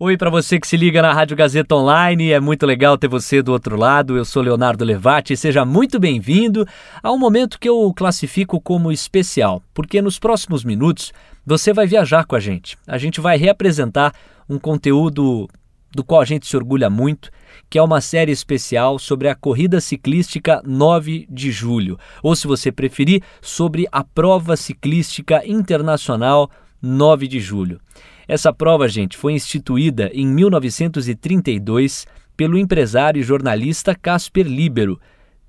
Oi para você que se liga na Rádio Gazeta Online, é muito legal ter você do outro lado. Eu sou Leonardo Levati, seja muito bem-vindo a um momento que eu classifico como especial, porque nos próximos minutos você vai viajar com a gente. A gente vai reapresentar um conteúdo do qual a gente se orgulha muito, que é uma série especial sobre a corrida ciclística 9 de julho, ou se você preferir, sobre a prova ciclística internacional 9 de julho. Essa prova, gente, foi instituída em 1932 pelo empresário e jornalista Casper Libero.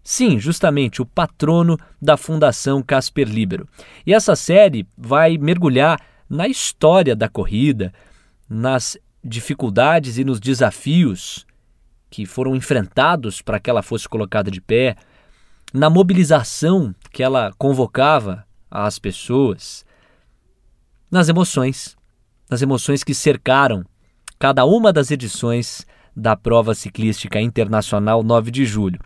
Sim, justamente o patrono da Fundação Casper Libero. E essa série vai mergulhar na história da corrida, nas dificuldades e nos desafios que foram enfrentados para que ela fosse colocada de pé, na mobilização que ela convocava às pessoas, nas emoções nas emoções que cercaram cada uma das edições da prova ciclística internacional 9 de julho.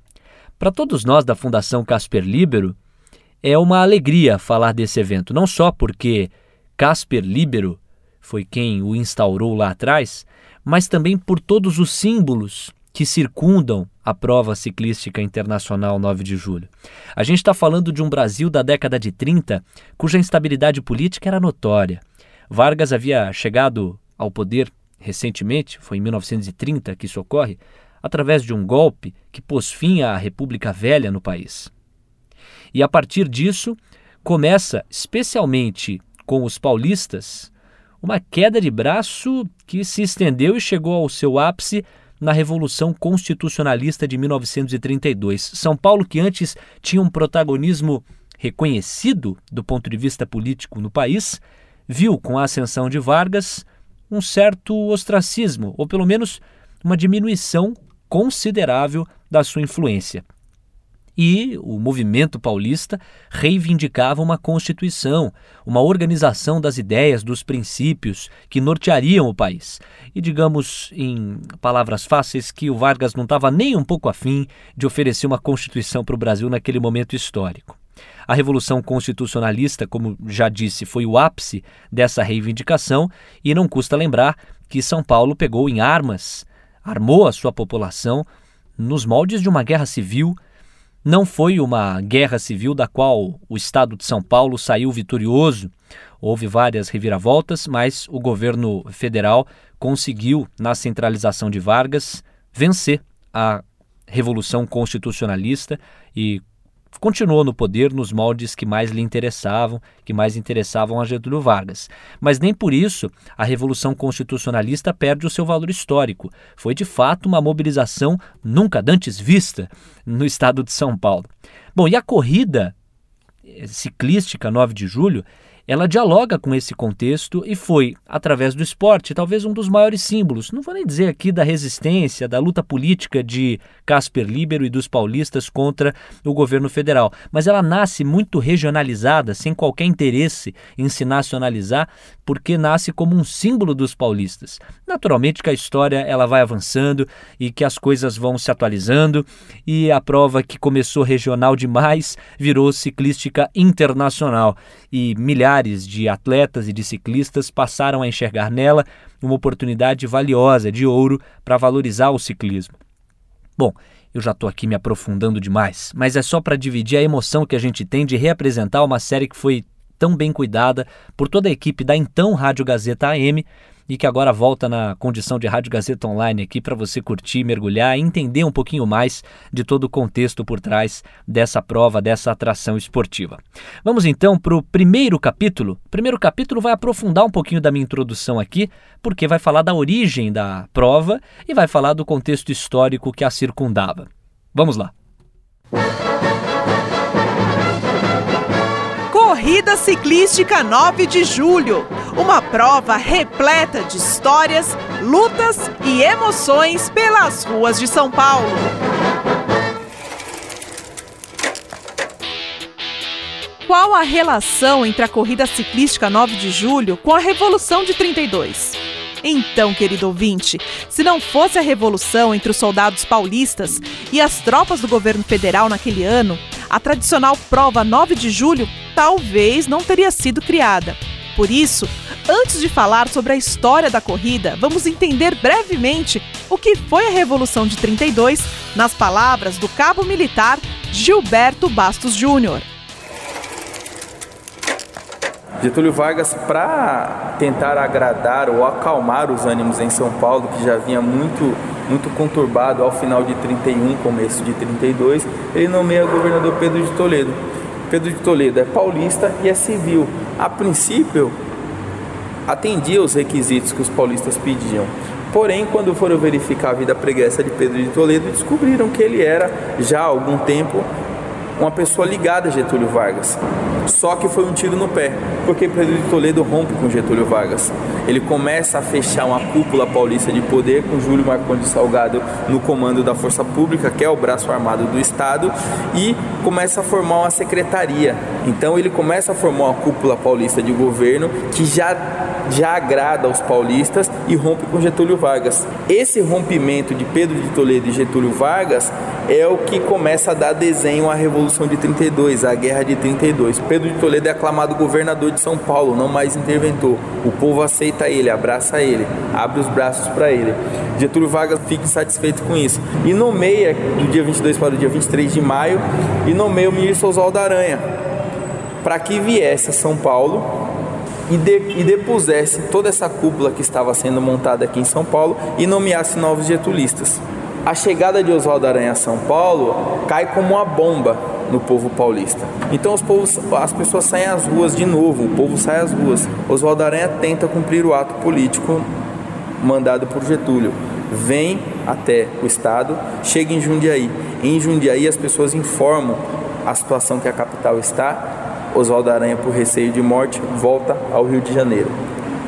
Para todos nós da Fundação Casper Libero, é uma alegria falar desse evento, não só porque Casper Libero foi quem o instaurou lá atrás, mas também por todos os símbolos que circundam a prova ciclística internacional 9 de julho. A gente está falando de um Brasil da década de 30 cuja instabilidade política era notória. Vargas havia chegado ao poder recentemente, foi em 1930 que isso ocorre, através de um golpe que pôs fim à República Velha no país. E a partir disso, começa, especialmente com os paulistas, uma queda de braço que se estendeu e chegou ao seu ápice na Revolução Constitucionalista de 1932. São Paulo, que antes tinha um protagonismo reconhecido do ponto de vista político no país, viu com a ascensão de Vargas um certo ostracismo, ou pelo menos uma diminuição considerável da sua influência. E o movimento paulista reivindicava uma constituição, uma organização das ideias, dos princípios que norteariam o país. E digamos em palavras fáceis que o Vargas não estava nem um pouco afim de oferecer uma constituição para o Brasil naquele momento histórico. A Revolução Constitucionalista, como já disse, foi o ápice dessa reivindicação e não custa lembrar que São Paulo pegou em armas, armou a sua população nos moldes de uma guerra civil. Não foi uma guerra civil da qual o Estado de São Paulo saiu vitorioso. Houve várias reviravoltas, mas o governo federal conseguiu, na centralização de Vargas, vencer a Revolução Constitucionalista e continuou no poder nos moldes que mais lhe interessavam, que mais interessavam a Getúlio Vargas. Mas nem por isso a Revolução Constitucionalista perde o seu valor histórico. Foi de fato uma mobilização nunca dantes vista no estado de São Paulo. Bom, e a corrida eh, ciclística 9 de julho ela dialoga com esse contexto e foi, através do esporte, talvez um dos maiores símbolos, não vou nem dizer aqui da resistência, da luta política de Casper Libero e dos paulistas contra o governo federal, mas ela nasce muito regionalizada, sem qualquer interesse em se nacionalizar, porque nasce como um símbolo dos paulistas. Naturalmente que a história ela vai avançando e que as coisas vão se atualizando e a prova que começou regional demais virou ciclística internacional e milhares milhares de atletas e de ciclistas passaram a enxergar nela uma oportunidade valiosa de ouro para valorizar o ciclismo. Bom, eu já estou aqui me aprofundando demais, mas é só para dividir a emoção que a gente tem de reapresentar uma série que foi tão bem cuidada por toda a equipe da então Rádio Gazeta AM e que agora volta na condição de Rádio Gazeta Online aqui para você curtir, mergulhar e entender um pouquinho mais de todo o contexto por trás dessa prova, dessa atração esportiva. Vamos então para o primeiro capítulo. O primeiro capítulo vai aprofundar um pouquinho da minha introdução aqui, porque vai falar da origem da prova e vai falar do contexto histórico que a circundava. Vamos lá. Corrida Ciclística 9 de Julho. Uma prova repleta de histórias, lutas e emoções pelas ruas de São Paulo. Qual a relação entre a Corrida Ciclística 9 de Julho com a Revolução de 32? Então, querido ouvinte, se não fosse a revolução entre os soldados paulistas e as tropas do governo federal naquele ano, a tradicional prova 9 de julho talvez não teria sido criada. Por isso, Antes de falar sobre a história da corrida, vamos entender brevemente o que foi a Revolução de 32 nas palavras do cabo militar Gilberto Bastos Júnior. Getúlio Vargas, para tentar agradar ou acalmar os ânimos em São Paulo, que já vinha muito, muito conturbado ao final de 31, começo de 32, ele nomeia governador Pedro de Toledo. Pedro de Toledo é paulista e é civil. A princípio, atendia os requisitos que os paulistas pediam. Porém, quando foram verificar a vida pregressa de Pedro de Toledo, descobriram que ele era, já há algum tempo, uma pessoa ligada a Getúlio Vargas. Só que foi um tiro no pé, porque Pedro de Toledo rompe com Getúlio Vargas. Ele começa a fechar uma cúpula paulista de poder com Júlio Marcondes Salgado no comando da Força Pública, que é o braço armado do Estado, e começa a formar uma secretaria. Então ele começa a formar uma cúpula paulista de governo que já já agrada aos paulistas e rompe com Getúlio Vargas. Esse rompimento de Pedro de Toledo e Getúlio Vargas é o que começa a dar desenho à Revolução de 32, à Guerra de 32. Pedro de Toledo é aclamado governador de São Paulo, não mais interventor. O povo aceita ele, abraça ele, abre os braços para ele. Getúlio Vargas fica insatisfeito com isso e nomeia do dia 22 para o dia 23 de maio e nomeia o ministro Oswaldo Aranha para que viesse a São Paulo e, de, e depusesse toda essa cúpula que estava sendo montada aqui em São Paulo e nomeasse novos getulistas. A chegada de Oswaldo Aranha a São Paulo cai como uma bomba no povo paulista. Então os povos, as pessoas saem às ruas de novo, o povo sai às ruas. Oswaldo Aranha tenta cumprir o ato político mandado por Getúlio. Vem até o estado, chega em Jundiaí. Em Jundiaí as pessoas informam a situação que a capital está Oswaldo Aranha, por receio de morte, volta ao Rio de Janeiro.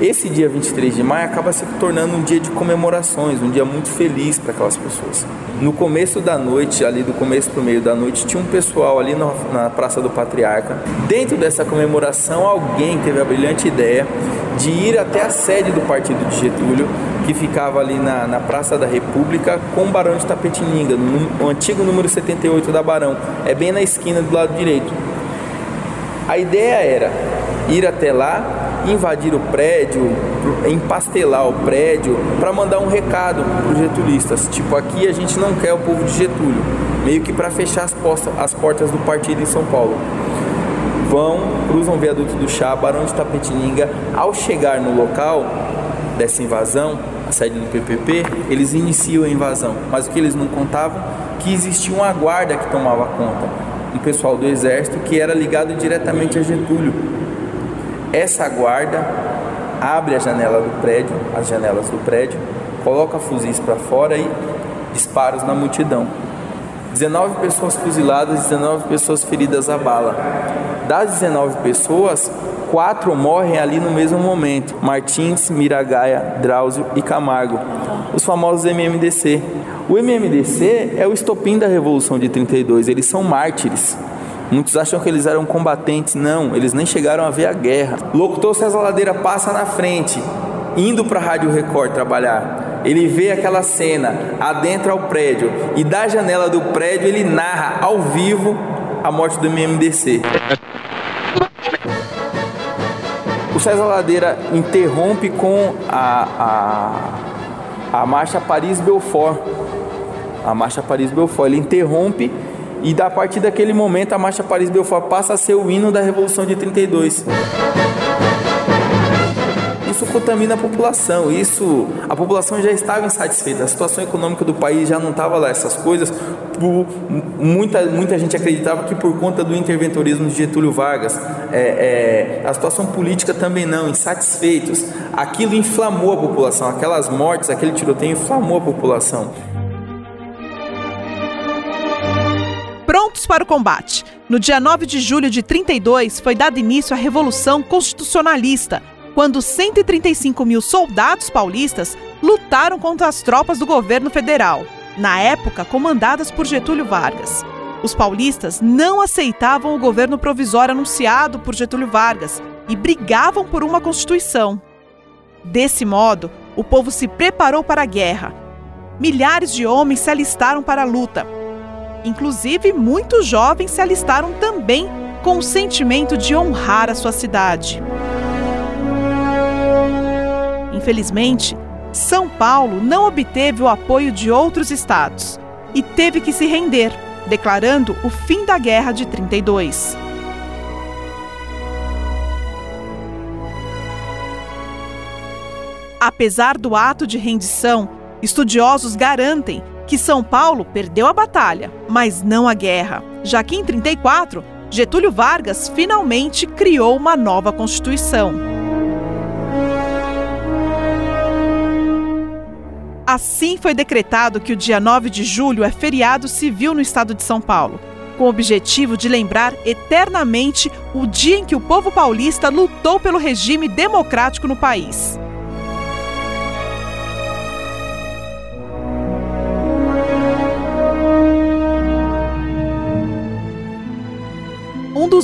Esse dia 23 de maio acaba se tornando um dia de comemorações, um dia muito feliz para aquelas pessoas. No começo da noite, ali do começo para o meio da noite, tinha um pessoal ali na, Praça do Patriarca. Dentro dessa comemoração, alguém teve a brilhante ideia de ir até a sede do partido de Getúlio, que ficava ali na, na Praça da República, com o Barão de Tapetininga, no, no antigo número 78 da Barão. É bem na esquina do lado direito. A ideia era ir até lá, invadir o prédio, empastelar o prédio, para mandar um recado para os getulistas. Tipo, aqui a gente não quer o povo de Getúlio, meio que para fechar as, as portas do partido em São Paulo. Vão, cruzam o viaduto do Chá, Barão de Tapetininga. Ao chegar no local dessa invasão, a sede do PPP, eles iniciam a invasão. Mas o que eles não contavam? Que existia uma guarda que tomava conta um pessoal do exército que era ligado diretamente a Getúlio. Essa guarda abre a janela do prédio, as janelas do prédio, coloca fuzis para fora e disparos na multidão. 19 pessoas fuziladas, 19 pessoas feridas a bala. Das 19 pessoas, quatro morrem ali no mesmo momento: Martins, Miragaia, Drauzio e Camargo, os famosos MMDC. O MMDC é o estopim da Revolução de 32, eles são mártires. Muitos acham que eles eram combatentes, não, eles nem chegaram a ver a guerra. Locutor César Ladeira passa na frente, indo para a Rádio Record trabalhar. Ele vê aquela cena, adentra o prédio e da janela do prédio ele narra ao vivo a morte do MMDC. O César Ladeira interrompe com a, a, a marcha Paris-Belfort a Marcha Paris-Belfort. Ele interrompe e da partir daquele momento a Marcha Paris-Belfort passa a ser o hino da Revolução de 32. Isso contamina a população, isso a população já estava insatisfeita, a situação econômica do país já não estava lá essas coisas. muita, muita gente acreditava que por conta do interventorismo de Getúlio Vargas, é, é, a situação política também não, insatisfeitos. Aquilo inflamou a população, aquelas mortes, aquele tiroteio inflamou a população. Prontos para o combate. No dia 9 de julho de 32, foi dado início à Revolução Constitucionalista, quando 135 mil soldados paulistas lutaram contra as tropas do governo federal, na época comandadas por Getúlio Vargas. Os paulistas não aceitavam o governo provisório anunciado por Getúlio Vargas e brigavam por uma Constituição. Desse modo, o povo se preparou para a guerra. Milhares de homens se alistaram para a luta, Inclusive, muitos jovens se alistaram também com o sentimento de honrar a sua cidade. Infelizmente, São Paulo não obteve o apoio de outros estados e teve que se render, declarando o fim da Guerra de 32. Apesar do ato de rendição, estudiosos garantem que São Paulo perdeu a batalha, mas não a guerra, já que em 34 Getúlio Vargas finalmente criou uma nova Constituição. Assim foi decretado que o dia 9 de julho é feriado civil no estado de São Paulo, com o objetivo de lembrar eternamente o dia em que o povo paulista lutou pelo regime democrático no país.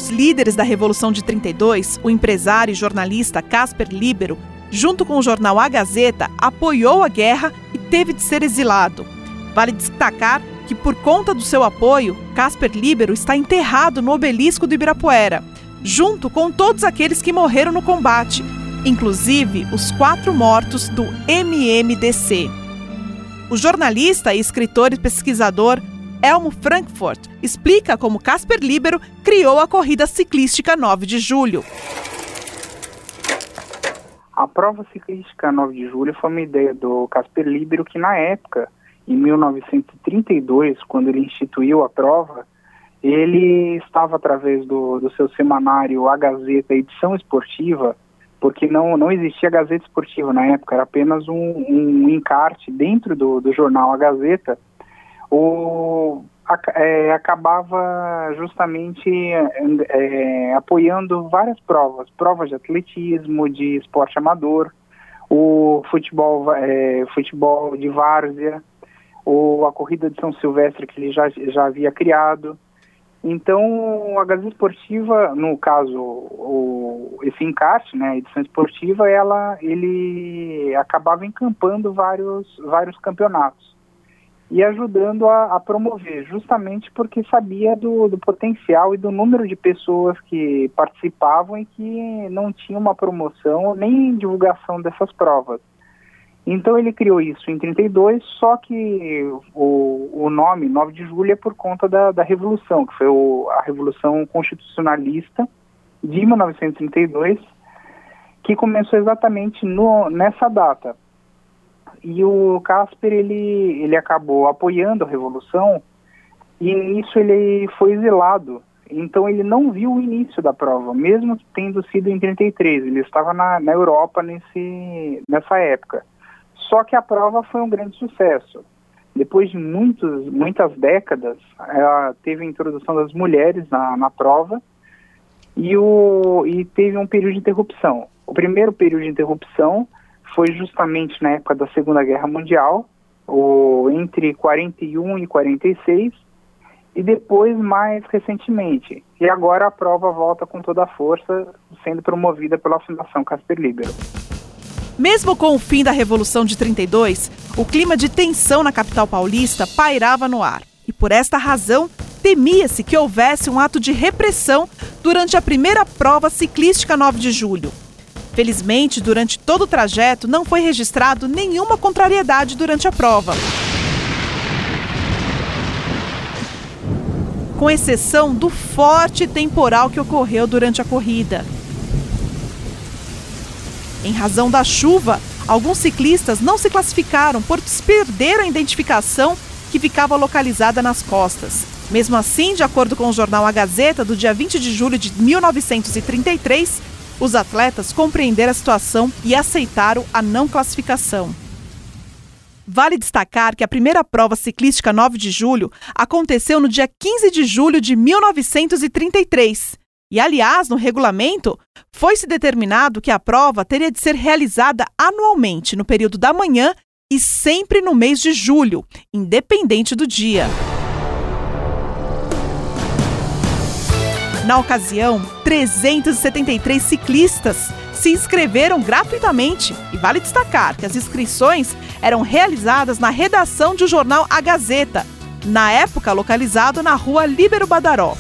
Dos líderes da Revolução de 32, o empresário e jornalista Casper Libero, junto com o jornal A Gazeta, apoiou a guerra e teve de ser exilado. Vale destacar que, por conta do seu apoio, Casper Libero está enterrado no obelisco do Ibirapuera, junto com todos aqueles que morreram no combate, inclusive os quatro mortos do MMDC. O jornalista, escritor e pesquisador Elmo Frankfurt explica como Casper Libero criou a corrida ciclística 9 de julho. A prova ciclística 9 de julho foi uma ideia do Casper Libero que na época, em 1932, quando ele instituiu a prova, ele estava através do, do seu semanário A Gazeta Edição Esportiva, porque não, não existia Gazeta Esportiva na época, era apenas um, um encarte dentro do, do jornal A Gazeta, o, é, acabava justamente é, apoiando várias provas, provas de atletismo, de esporte amador, o futebol, é, futebol de várzea, ou a corrida de São Silvestre que ele já, já havia criado. Então, a Gazeta Esportiva, no caso, o, esse encarte, né, a edição esportiva, ela, ele acabava encampando vários, vários campeonatos e ajudando a, a, promover, justamente porque sabia do, do, potencial e do número de pessoas que participavam e que não tinha uma promoção nem divulgação dessas provas. Então ele criou isso em 32, só que o, o nome 9 de julho é por conta da, da Revolução, que foi o, a Revolução Constitucionalista de 1932, que começou exatamente no, nessa data, e o Casper ele, ele acabou apoiando a revolução e nisso ele foi exilado. Então ele não viu o início da prova, mesmo tendo sido em 33. Ele estava na, na Europa nesse, nessa época. Só que a prova foi um grande sucesso. Depois de muitos, muitas décadas, ela teve a introdução das mulheres na, na prova e, o, e teve um período de interrupção. O primeiro período de interrupção foi justamente na época da Segunda Guerra Mundial, ou entre 41 e 46, e depois mais recentemente. E agora a prova volta com toda a força, sendo promovida pela Fundação Casper Libero. Mesmo com o fim da Revolução de 32, o clima de tensão na capital paulista pairava no ar. E por esta razão, temia-se que houvesse um ato de repressão durante a primeira prova ciclística 9 de julho. Felizmente, durante todo o trajeto, não foi registrado nenhuma contrariedade durante a prova. Com exceção do forte temporal que ocorreu durante a corrida. Em razão da chuva, alguns ciclistas não se classificaram por perderam a identificação que ficava localizada nas costas. Mesmo assim, de acordo com o jornal A Gazeta, do dia 20 de julho de 1933, os atletas compreenderam a situação e aceitaram a não classificação. Vale destacar que a primeira prova ciclística 9 de julho aconteceu no dia 15 de julho de 1933. E, aliás, no regulamento, foi-se determinado que a prova teria de ser realizada anualmente no período da manhã e sempre no mês de julho, independente do dia. Na ocasião, 373 ciclistas se inscreveram gratuitamente e vale destacar que as inscrições eram realizadas na redação de o jornal A Gazeta, na época localizado na rua Líbero Badaró.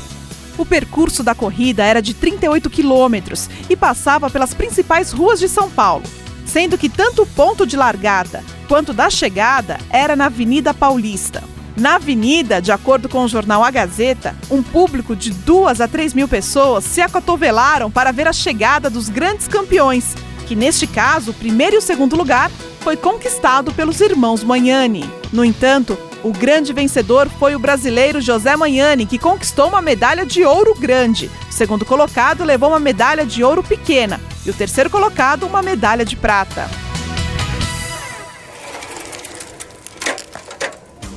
O percurso da corrida era de 38 quilômetros e passava pelas principais ruas de São Paulo, sendo que tanto o ponto de largada quanto da chegada era na Avenida Paulista. Na avenida, de acordo com o jornal A Gazeta, um público de duas a três mil pessoas se acotovelaram para ver a chegada dos grandes campeões, que neste caso, o primeiro e o segundo lugar foi conquistado pelos irmãos Magnani. No entanto, o grande vencedor foi o brasileiro José Magnani, que conquistou uma medalha de ouro grande. O segundo colocado levou uma medalha de ouro pequena e o terceiro colocado uma medalha de prata.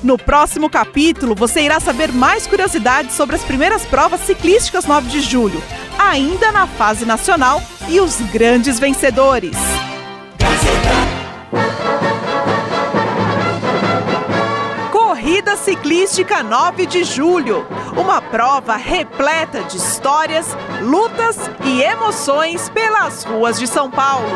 No próximo capítulo, você irá saber mais curiosidades sobre as primeiras provas ciclísticas 9 de julho, ainda na fase nacional, e os grandes vencedores. Corrida Ciclística 9 de Julho. Uma prova repleta de histórias, lutas e emoções pelas ruas de São Paulo.